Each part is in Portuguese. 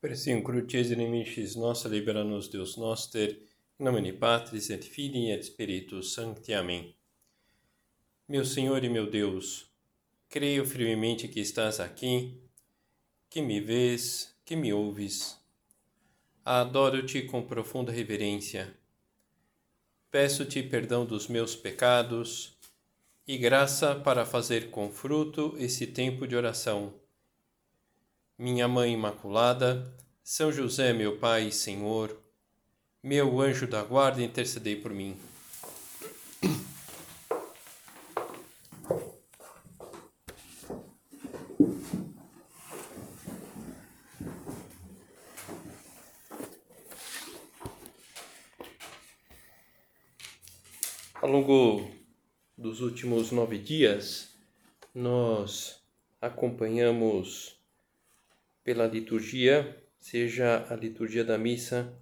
Persim crucis inimicis nossa, libera-nos Deus noster, em nome de Patris et Filii et Spiritus Sancti. Amém. Meu Senhor e meu Deus, creio firmemente que estás aqui, que me vês, que me ouves. Adoro-te com profunda reverência. Peço-te perdão dos meus pecados e graça para fazer com fruto esse tempo de oração minha Mãe Imaculada, São José, meu Pai e Senhor, meu anjo da guarda, intercedei por mim. Ao longo dos últimos nove dias, nós acompanhamos pela liturgia, seja a liturgia da missa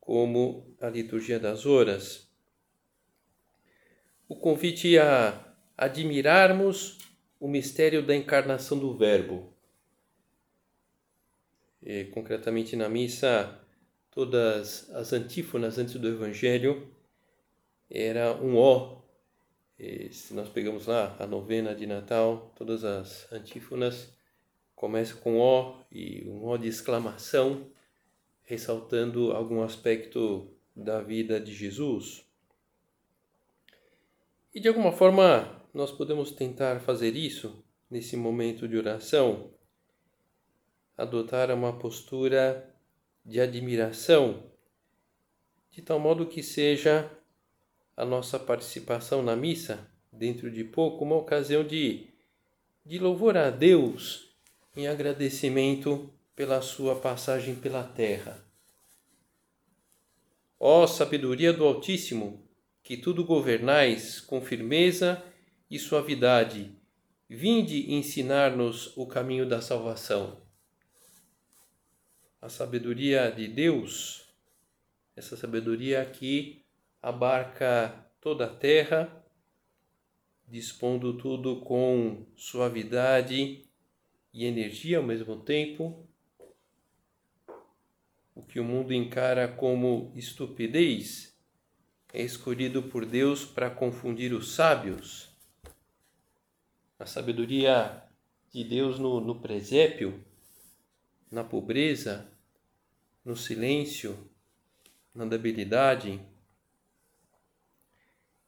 como a liturgia das horas. O convite a admirarmos o mistério da encarnação do Verbo. E, concretamente na missa, todas as antífonas antes do Evangelho era um ó. E, se nós pegamos lá a novena de Natal, todas as antífonas começa com O e um O de exclamação, ressaltando algum aspecto da vida de Jesus. E de alguma forma nós podemos tentar fazer isso nesse momento de oração, adotar uma postura de admiração, de tal modo que seja a nossa participação na missa, dentro de pouco, uma ocasião de, de louvor a Deus em agradecimento pela sua passagem pela terra. Ó sabedoria do Altíssimo, que tudo governais com firmeza e suavidade, vinde ensinar-nos o caminho da salvação. A sabedoria de Deus, essa sabedoria que abarca toda a terra, dispondo tudo com suavidade e energia ao mesmo tempo, o que o mundo encara como estupidez é escolhido por Deus para confundir os sábios. A sabedoria de Deus no, no presépio, na pobreza, no silêncio, na debilidade.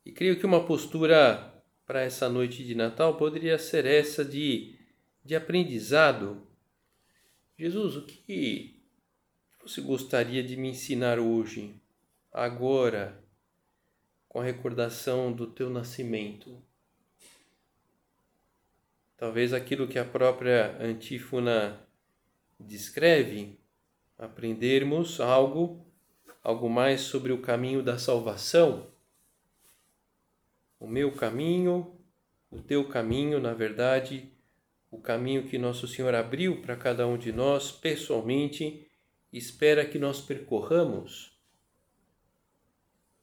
E creio que uma postura para essa noite de Natal poderia ser essa de de aprendizado. Jesus, o que você gostaria de me ensinar hoje, agora, com a recordação do teu nascimento? Talvez aquilo que a própria antífona descreve, aprendermos algo, algo mais sobre o caminho da salvação. O meu caminho, o teu caminho, na verdade, o caminho que Nosso Senhor abriu para cada um de nós pessoalmente, espera que nós percorramos.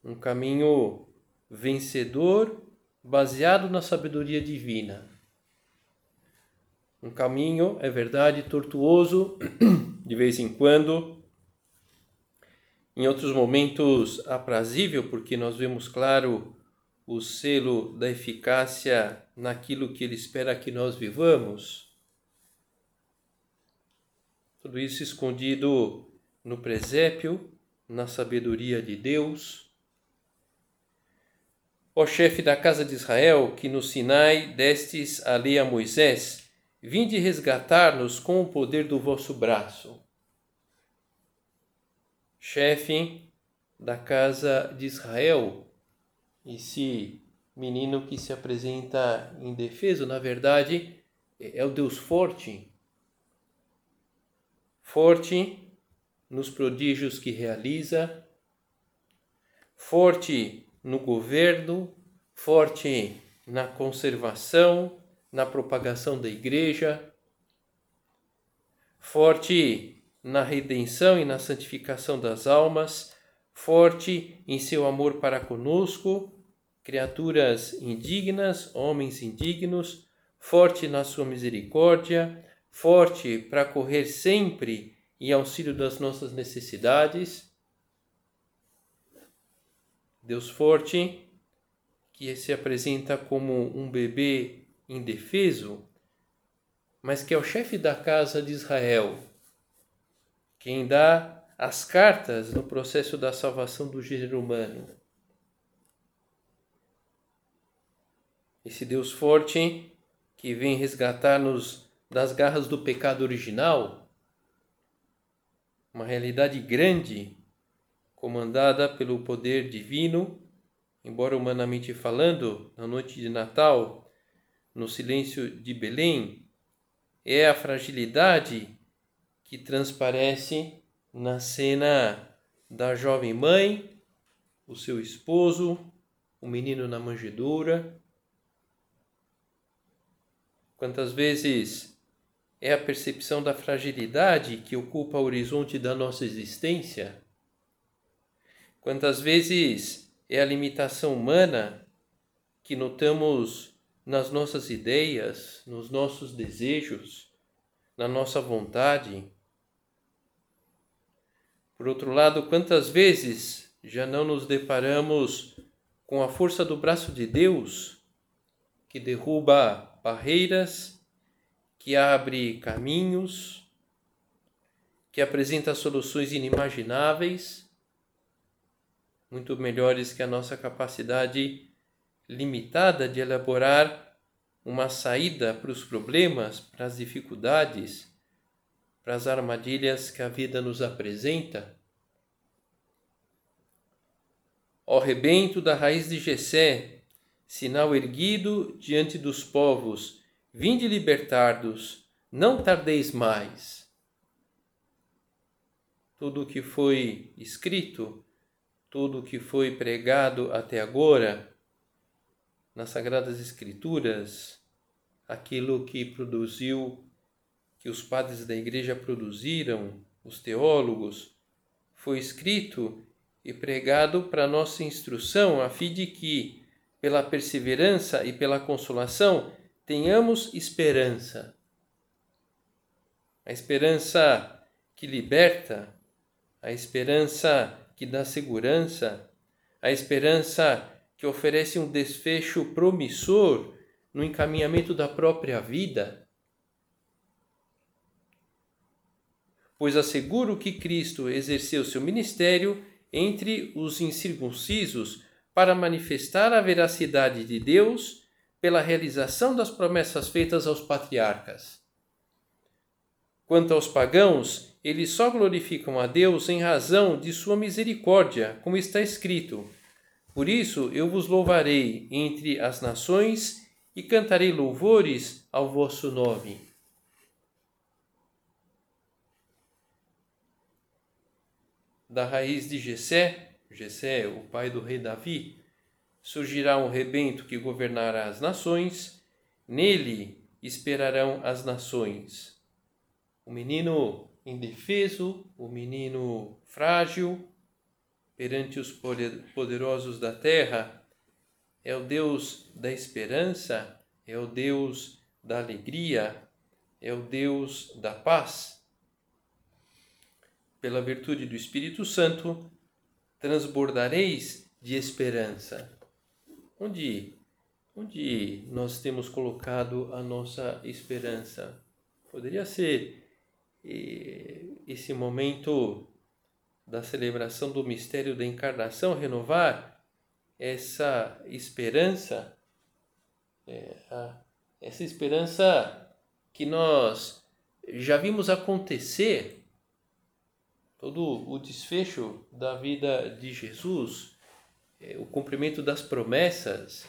Um caminho vencedor, baseado na sabedoria divina. Um caminho, é verdade, tortuoso, de vez em quando, em outros momentos aprazível, porque nós vemos claro o selo da eficácia naquilo que Ele espera que nós vivamos. Tudo isso escondido no presépio, na sabedoria de Deus. Ó chefe da casa de Israel, que no Sinai destes a lei a Moisés, vinde resgatar-nos com o poder do vosso braço. Chefe da casa de Israel, esse menino que se apresenta indefeso, na verdade, é o Deus forte. Forte nos prodígios que realiza, forte no governo, forte na conservação, na propagação da igreja, forte na redenção e na santificação das almas, forte em seu amor para conosco, criaturas indignas, homens indignos, forte na sua misericórdia, forte para correr sempre em auxílio das nossas necessidades. Deus forte, que se apresenta como um bebê indefeso, mas que é o chefe da casa de Israel, quem dá as cartas no processo da salvação do gênero humano. Esse Deus forte que vem resgatar-nos das garras do pecado original, uma realidade grande, comandada pelo poder divino, embora humanamente falando, na noite de Natal, no silêncio de Belém, é a fragilidade que transparece na cena da jovem mãe, o seu esposo, o menino na manjedoura. Quantas vezes é a percepção da fragilidade que ocupa o horizonte da nossa existência? Quantas vezes é a limitação humana que notamos nas nossas ideias, nos nossos desejos, na nossa vontade? Por outro lado, quantas vezes já não nos deparamos com a força do braço de Deus que derruba barreiras, que abre caminhos, que apresenta soluções inimagináveis, muito melhores que a nossa capacidade limitada de elaborar uma saída para os problemas, para as dificuldades para as armadilhas que a vida nos apresenta? Ó rebento da raiz de Jessé, sinal erguido diante dos povos, vinde libertardos, não tardeis mais. Tudo o que foi escrito, tudo o que foi pregado até agora, nas Sagradas Escrituras, aquilo que produziu que os padres da igreja produziram, os teólogos, foi escrito e pregado para nossa instrução, a fim de que, pela perseverança e pela consolação, tenhamos esperança. A esperança que liberta, a esperança que dá segurança, a esperança que oferece um desfecho promissor no encaminhamento da própria vida pois asseguro que Cristo exerceu seu ministério entre os incircuncisos para manifestar a veracidade de Deus pela realização das promessas feitas aos patriarcas. Quanto aos pagãos, eles só glorificam a Deus em razão de sua misericórdia, como está escrito: Por isso eu vos louvarei entre as nações e cantarei louvores ao vosso nome. da raiz de Jessé, Jessé, o pai do rei Davi, surgirá um rebento que governará as nações, nele esperarão as nações. O menino indefeso, o menino frágil, perante os poderosos da terra, é o Deus da esperança, é o Deus da alegria, é o Deus da paz pela virtude do Espírito Santo, transbordareis de esperança. Onde, onde nós temos colocado a nossa esperança? Poderia ser eh, esse momento da celebração do mistério da encarnação, renovar essa esperança, é, essa esperança que nós já vimos acontecer todo o desfecho da vida de Jesus, é, o cumprimento das promessas,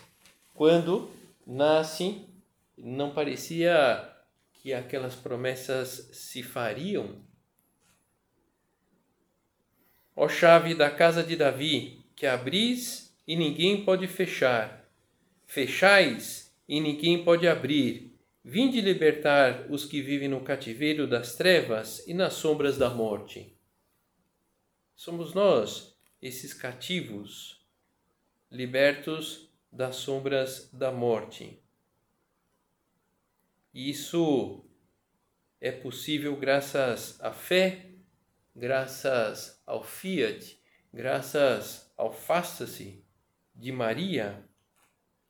quando nasce, não parecia que aquelas promessas se fariam. Ó chave da casa de Davi, que abris e ninguém pode fechar, fechais e ninguém pode abrir. Vinde libertar os que vivem no cativeiro das trevas e nas sombras da morte. Somos nós, esses cativos, libertos das sombras da morte. E isso é possível graças à fé graças ao Fiat, graças ao Faça-se de Maria,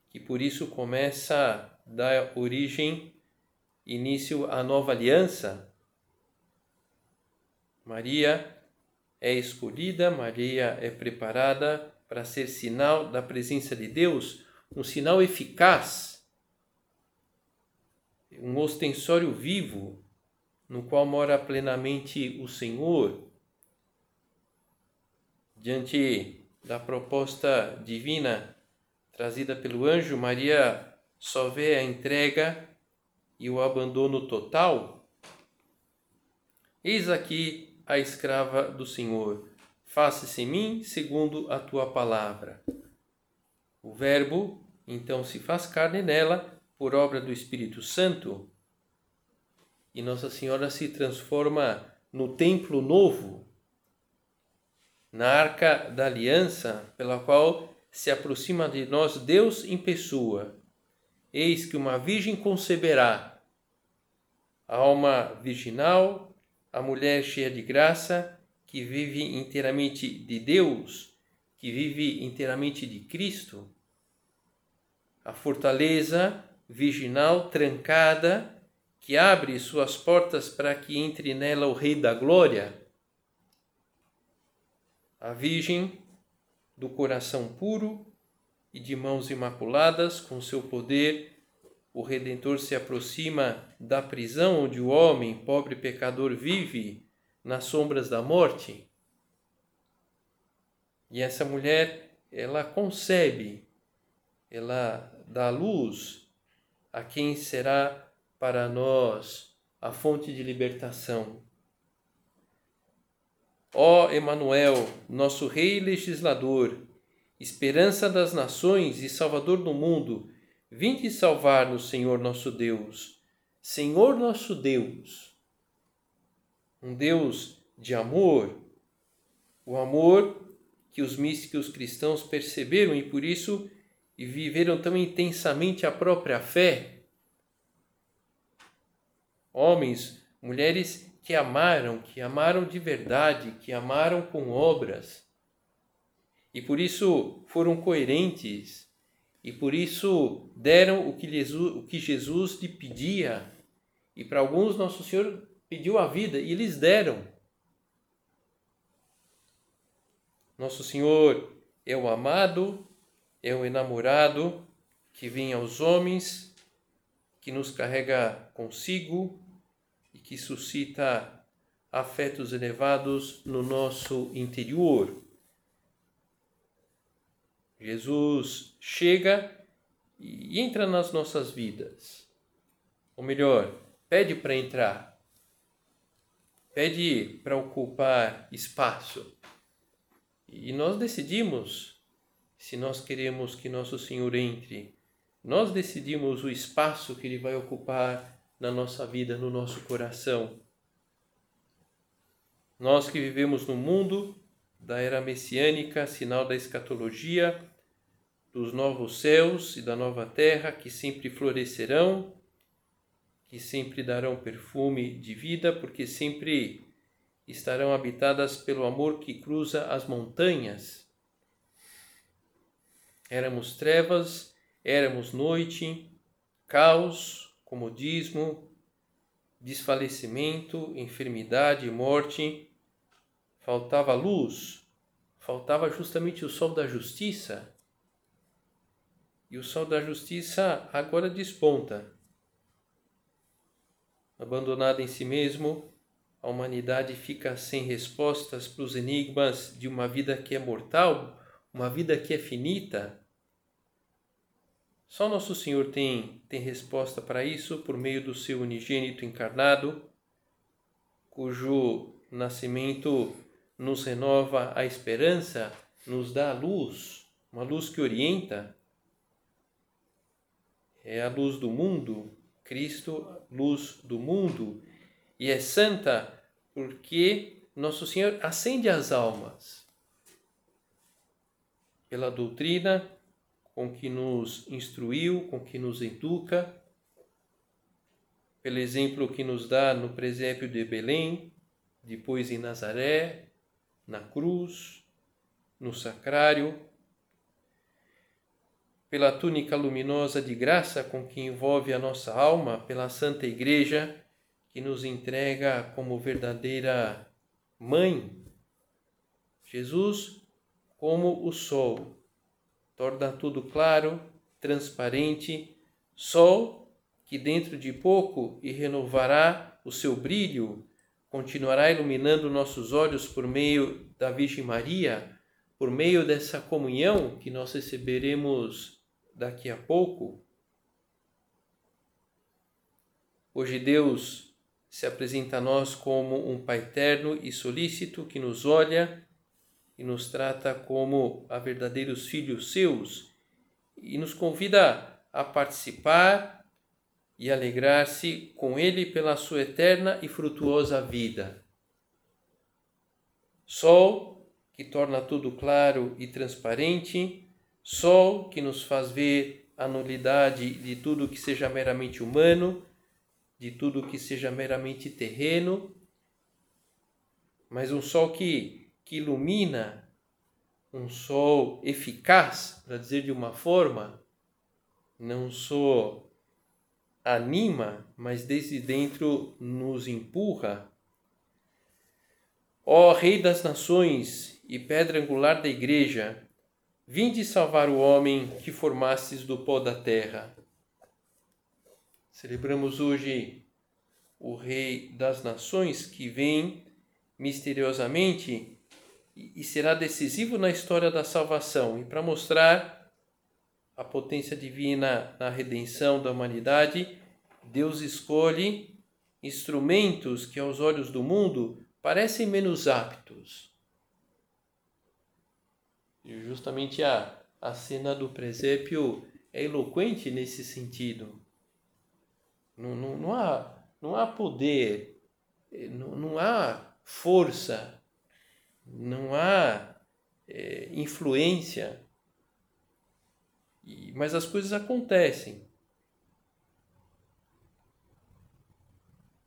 que por isso começa a dar origem, início à nova aliança. Maria é escolhida, Maria é preparada para ser sinal da presença de Deus, um sinal eficaz, um ostensório vivo no qual mora plenamente o Senhor. Diante da proposta divina trazida pelo anjo, Maria só vê a entrega e o abandono total. Eis aqui a escrava do Senhor, faça-se em mim segundo a tua palavra. O Verbo então se faz carne nela por obra do Espírito Santo e Nossa Senhora se transforma no templo novo, na arca da aliança, pela qual se aproxima de nós Deus em pessoa. Eis que uma virgem conceberá, a alma virginal, a mulher cheia de graça, que vive inteiramente de Deus, que vive inteiramente de Cristo. A fortaleza virginal trancada que abre suas portas para que entre nela o Rei da Glória. A Virgem do coração puro e de mãos imaculadas, com seu poder, o Redentor se aproxima da prisão onde o homem, pobre pecador, vive nas sombras da morte. E essa mulher, ela concebe, ela dá luz a quem será para nós a fonte de libertação. Ó Emanuel, nosso rei legislador, esperança das nações e salvador do mundo, vinde salvar-nos, Senhor nosso Deus. Senhor nosso Deus, um Deus de amor, o amor que os místicos cristãos perceberam e por isso e viveram tão intensamente a própria fé homens, mulheres que amaram, que amaram de verdade, que amaram com obras. E por isso foram coerentes, e por isso deram o que Jesus, o que Jesus lhe pedia. E para alguns, Nosso Senhor pediu a vida, e eles deram. Nosso Senhor é o amado, é o enamorado que vem aos homens, que nos carrega consigo, e que suscita afetos elevados no nosso interior. Jesus chega e entra nas nossas vidas. Ou melhor, pede para entrar. Pede para ocupar espaço. E nós decidimos se nós queremos que nosso Senhor entre. Nós decidimos o espaço que ele vai ocupar na nossa vida, no nosso coração. Nós que vivemos no mundo da era messiânica, sinal da escatologia, dos novos céus e da nova terra que sempre florescerão, que sempre darão perfume de vida, porque sempre estarão habitadas pelo amor que cruza as montanhas. Éramos trevas, éramos noite, caos, comodismo, desfalecimento, enfermidade, morte. Faltava luz, faltava justamente o sol da justiça. E o sol da justiça agora desponta. Abandonada em si mesmo, a humanidade fica sem respostas para os enigmas de uma vida que é mortal, uma vida que é finita só Nosso Senhor tem, tem resposta para isso por meio do seu unigênito encarnado, cujo nascimento nos renova a esperança, nos dá a luz, uma luz que orienta. É a luz do mundo, Cristo, luz do mundo, e é santa porque Nosso Senhor acende as almas. Pela doutrina com que nos instruiu, com que nos educa, pelo exemplo que nos dá no presépio de Belém, depois em Nazaré, na cruz, no sacrário, pela túnica luminosa de graça com que envolve a nossa alma, pela Santa Igreja que nos entrega como verdadeira mãe. Jesus, como o sol, torna tudo claro, transparente, sol que dentro de pouco e renovará o seu brilho, continuará iluminando nossos olhos por meio da Virgem Maria, por meio dessa comunhão que nós receberemos daqui a pouco. Hoje Deus se apresenta a nós como um Pai terno e solícito que nos olha e nos trata como a verdadeiros filhos seus e nos convida a participar e alegrar-se com Ele pela sua eterna e frutuosa vida. Sol que torna tudo claro e transparente, sol que nos faz ver a nulidade de tudo que seja meramente humano, de tudo que seja meramente terreno, mas um sol que, que ilumina, um sol eficaz, para dizer de uma forma, não só anima, mas desde dentro nos empurra. Ó Rei das Nações e pedra angular da Igreja, vinde salvar o homem que formastes do pó da terra. Celebramos hoje o Rei das Nações que vem misteriosamente e será decisivo na história da salvação e para mostrar a potência divina na redenção da humanidade, Deus escolhe instrumentos que, aos olhos do mundo, parecem menos aptos. E justamente a, a cena do presépio é eloquente nesse sentido. Não, não, não, há, não há poder, não, não há força, não há é, influência e, mas as coisas acontecem.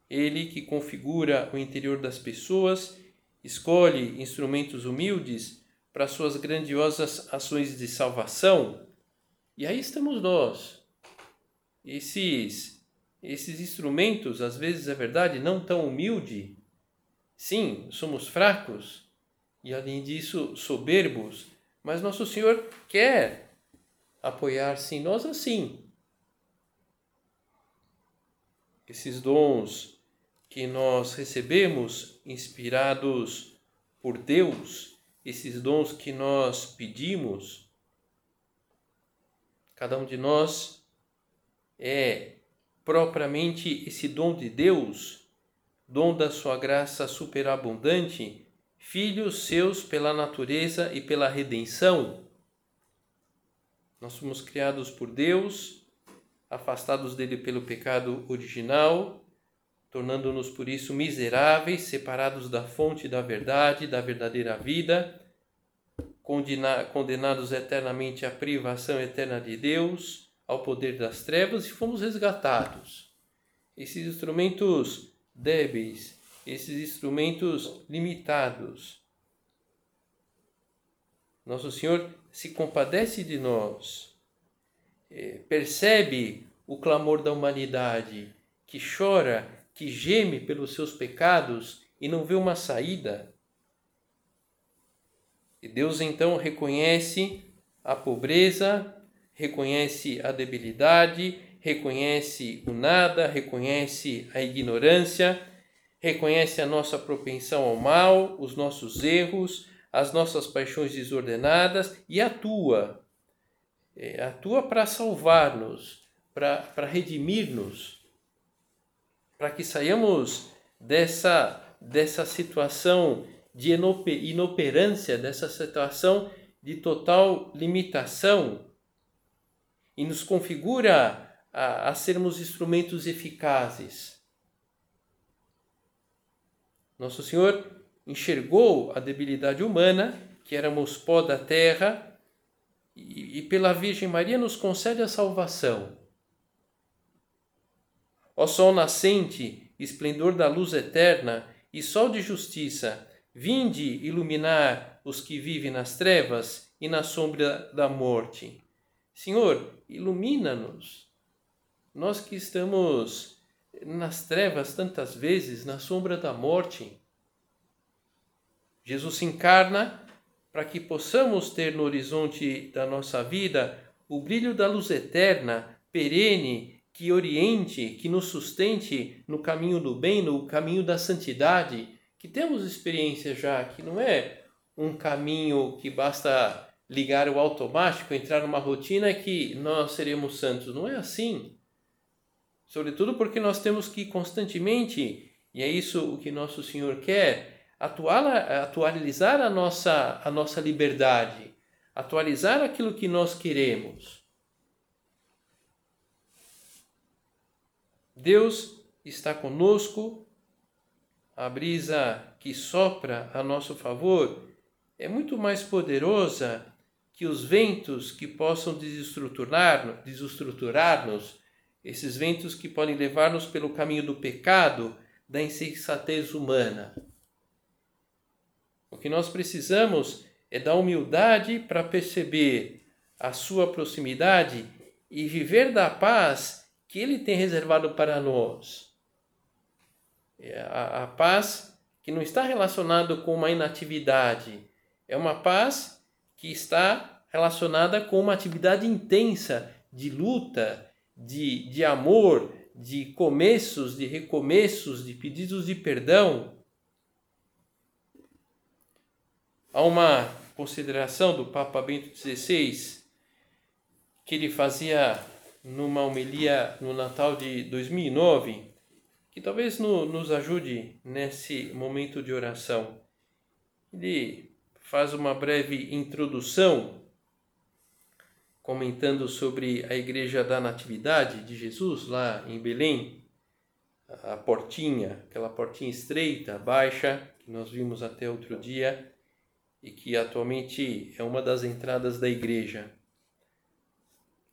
Ele que configura o interior das pessoas, escolhe instrumentos humildes para suas grandiosas ações de salvação. E aí estamos nós. Esses esses instrumentos, às vezes é verdade, não tão humilde. Sim, somos fracos e além disso soberbos, mas nosso Senhor quer apoiar-se em nós assim. Esses dons que nós recebemos inspirados por Deus, esses dons que nós pedimos, cada um de nós é propriamente esse dom de Deus, dom da sua graça superabundante, filhos seus pela natureza e pela redenção. Nós somos criados por Deus, afastados dele pelo pecado original, tornando-nos por isso miseráveis, separados da fonte da verdade, da verdadeira vida, condenados eternamente à privação eterna de Deus, ao poder das trevas e fomos resgatados. Esses instrumentos débeis, esses instrumentos limitados. Nosso Senhor se compadece de nós, é, percebe o clamor da humanidade, que chora, que geme pelos seus pecados e não vê uma saída. E Deus então reconhece a pobreza, reconhece a debilidade, reconhece o nada, reconhece a ignorância, reconhece a nossa propensão ao mal, os nossos erros, as nossas paixões desordenadas e atua. É, atua para salvar-nos, para redimir-nos, para que saiamos dessa, dessa situação de inoperância, dessa situação de total limitação e nos configura a, a sermos instrumentos eficazes. Nosso Senhor enxergou a debilidade humana, que éramos pó da terra, e, e pela Virgem Maria nos concede a salvação. Ó Sol nascente, esplendor da luz eterna, e sol de justiça, vinde iluminar os que vivem nas trevas e na sombra da morte. Senhor, ilumina-nos. Nós que estamos nas trevas tantas vezes, na sombra da morte. Jesus se encarna para que possamos ter no horizonte da nossa vida o brilho da luz eterna, perene, que oriente, que nos sustente no caminho do bem, no caminho da santidade, que temos experiência já, que não é um caminho que basta ligar o automático, entrar numa rotina que nós seremos santos. Não é assim. Sobretudo porque nós temos que constantemente, e é isso o que nosso Senhor quer, atualizar a nossa, a nossa liberdade, atualizar aquilo que nós queremos. Deus está conosco, a brisa que sopra a nosso favor é muito mais poderosa que os ventos que possam desestruturar-nos, desestruturar-nos, esses ventos que podem levar-nos pelo caminho do pecado, da insensatez humana. O que nós precisamos é da humildade para perceber a sua proximidade e viver da paz que Ele tem reservado para nós. É a, a paz que não está relacionada com uma inatividade, é uma paz que está relacionada com uma atividade intensa de luta, de, de amor, de começos, de recomeços, de pedidos de perdão. Há uma consideração do Papa Bento XVI que ele fazia numa homilia no Natal de 2009, que talvez no, nos ajude nesse momento de oração. Ele faz uma breve introdução comentando sobre a igreja da Natividade de Jesus lá em Belém, a portinha, aquela portinha estreita, baixa, que nós vimos até outro dia e que atualmente é uma das entradas da igreja.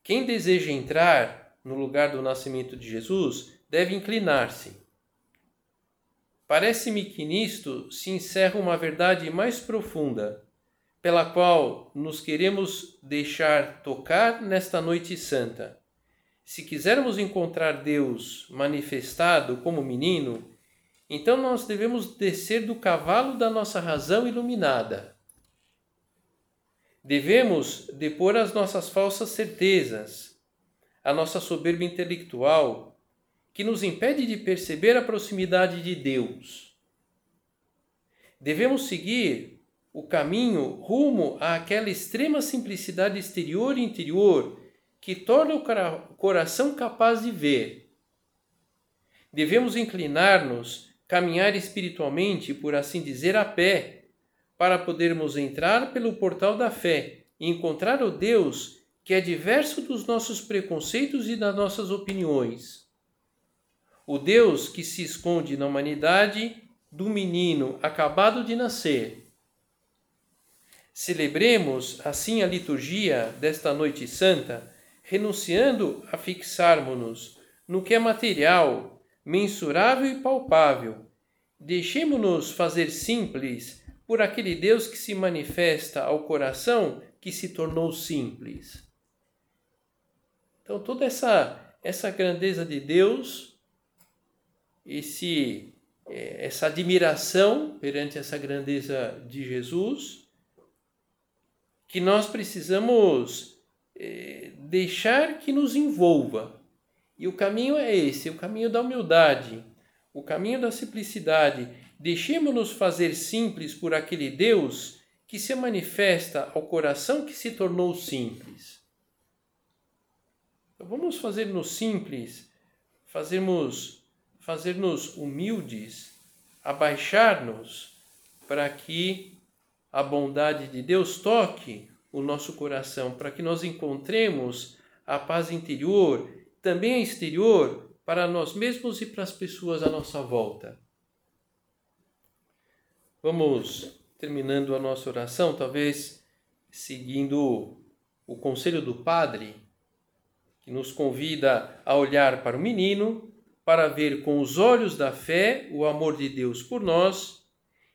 Quem deseja entrar no lugar do nascimento de Jesus deve inclinar-se. Parece-me que nisto se encerra uma verdade mais profunda, pela qual nos queremos deixar tocar nesta noite santa. Se quisermos encontrar Deus manifestado como menino, então nós devemos descer do cavalo da nossa razão iluminada Devemos depor as nossas falsas certezas, a nossa soberba intelectual, que nos impede de perceber a proximidade de Deus. Devemos seguir o caminho rumo àquela extrema simplicidade exterior e interior que torna o coração capaz de ver. Devemos inclinar-nos, caminhar espiritualmente, por assim dizer, a pé para podermos entrar pelo portal da fé e encontrar o Deus que é diverso dos nossos preconceitos e das nossas opiniões. O Deus que se esconde na humanidade do menino acabado de nascer. Celebremos assim a liturgia desta noite santa, renunciando a fixarmos-nos no que é material, mensurável e palpável. Deixemos-nos fazer simples por aquele Deus que se manifesta ao coração que se tornou simples. Então toda essa essa grandeza de Deus, esse é, essa admiração perante essa grandeza de Jesus, que nós precisamos é, deixar que nos envolva. E o caminho é esse, o caminho da humildade, o caminho da simplicidade, Deixemos-nos fazer simples por aquele Deus que se manifesta ao coração que se tornou simples. Então, vamos fazer-nos simples, fazermos, fazer-nos humildes, abaixar-nos para que a bondade de Deus toque o nosso coração, para que nós encontremos a paz interior, também exterior, para nós mesmos e para as pessoas à nossa volta. Vamos terminando a nossa oração, talvez seguindo o conselho do Padre, que nos convida a olhar para o menino, para ver com os olhos da fé o amor de Deus por nós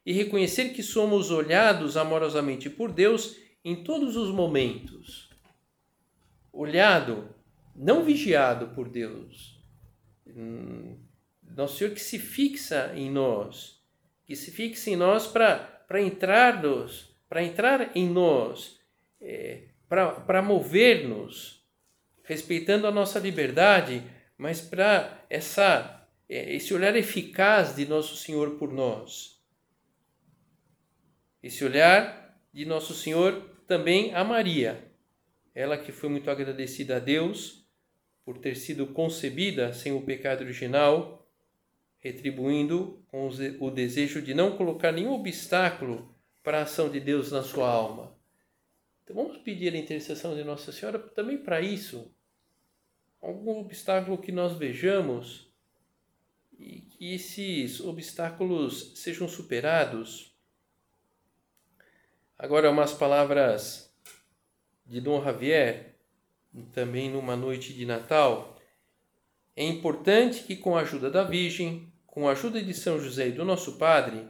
e reconhecer que somos olhados amorosamente por Deus em todos os momentos. Olhado, não vigiado por Deus. Hum, Nosso Senhor que se fixa em nós, que se fixa em nós para entrar, para entrar em nós, é, para mover-nos, respeitando a nossa liberdade, mas para essa é, esse olhar eficaz de nosso Senhor por nós. Esse olhar de nosso Senhor também a Maria, ela que foi muito agradecida a Deus por ter sido concebida sem o pecado original, retribuindo com o desejo de não colocar nenhum obstáculo para a ação de Deus na sua alma. Então vamos pedir a intercessão de Nossa Senhora também para isso, algum obstáculo que nós vejamos e que esses obstáculos sejam superados. Agora, umas palavras de Dom Javier, também numa noite de Natal. É importante que, com a ajuda da Virgem, com a ajuda de São José e do nosso Padre,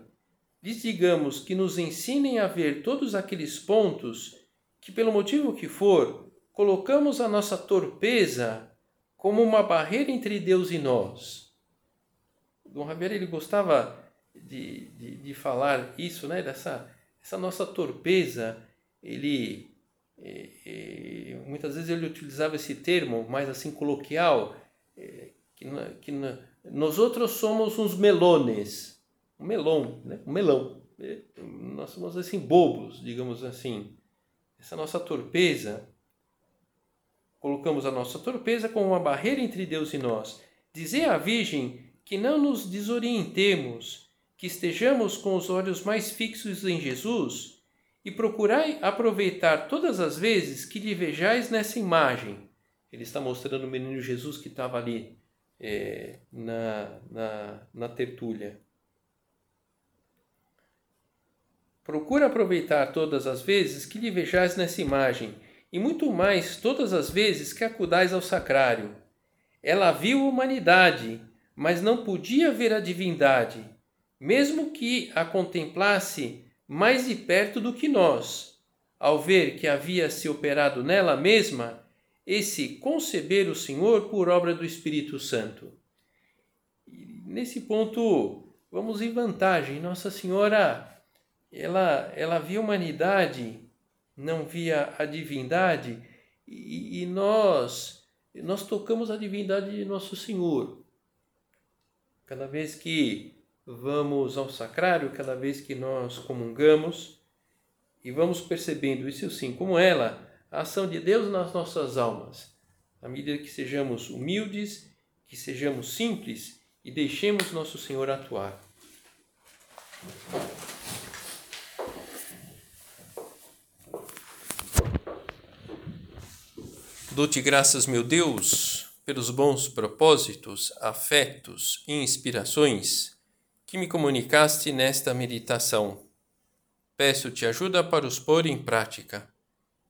lhes digamos que nos ensinem a ver todos aqueles pontos que, pelo motivo que for, colocamos a nossa torpeza como uma barreira entre Deus e nós. Dom Javier ele gostava de, de, de falar isso, né? Dessa essa nossa torpeza. Ele é, é, muitas vezes ele utilizava esse termo mais assim coloquial, é, que, que nós outros somos uns melones, um melão, né? um melão. Nós somos assim bobos, digamos assim. Essa nossa torpeza Colocamos a nossa torpeza como uma barreira entre Deus e nós. Dizer à Virgem que não nos desorientemos, que estejamos com os olhos mais fixos em Jesus e procurai aproveitar todas as vezes que lhe vejais nessa imagem. Ele está mostrando o menino Jesus que estava ali é, na, na, na tertúlia. Procura aproveitar todas as vezes que lhe vejais nessa imagem e muito mais todas as vezes que acudais ao sacrário. Ela viu a humanidade, mas não podia ver a divindade, mesmo que a contemplasse mais de perto do que nós. Ao ver que havia se operado nela mesma esse conceber o Senhor por obra do Espírito Santo. E nesse ponto, vamos em vantagem. Nossa Senhora, ela, ela viu a humanidade não via a divindade e, e nós nós tocamos a divindade de nosso Senhor. Cada vez que vamos ao sacrário, cada vez que nós comungamos e vamos percebendo isso sim, como ela, a ação de Deus nas nossas almas, à medida que sejamos humildes, que sejamos simples e deixemos nosso Senhor atuar. Dou-te graças, meu Deus, pelos bons propósitos, afetos e inspirações que me comunicaste nesta meditação. Peço-te ajuda para os pôr em prática.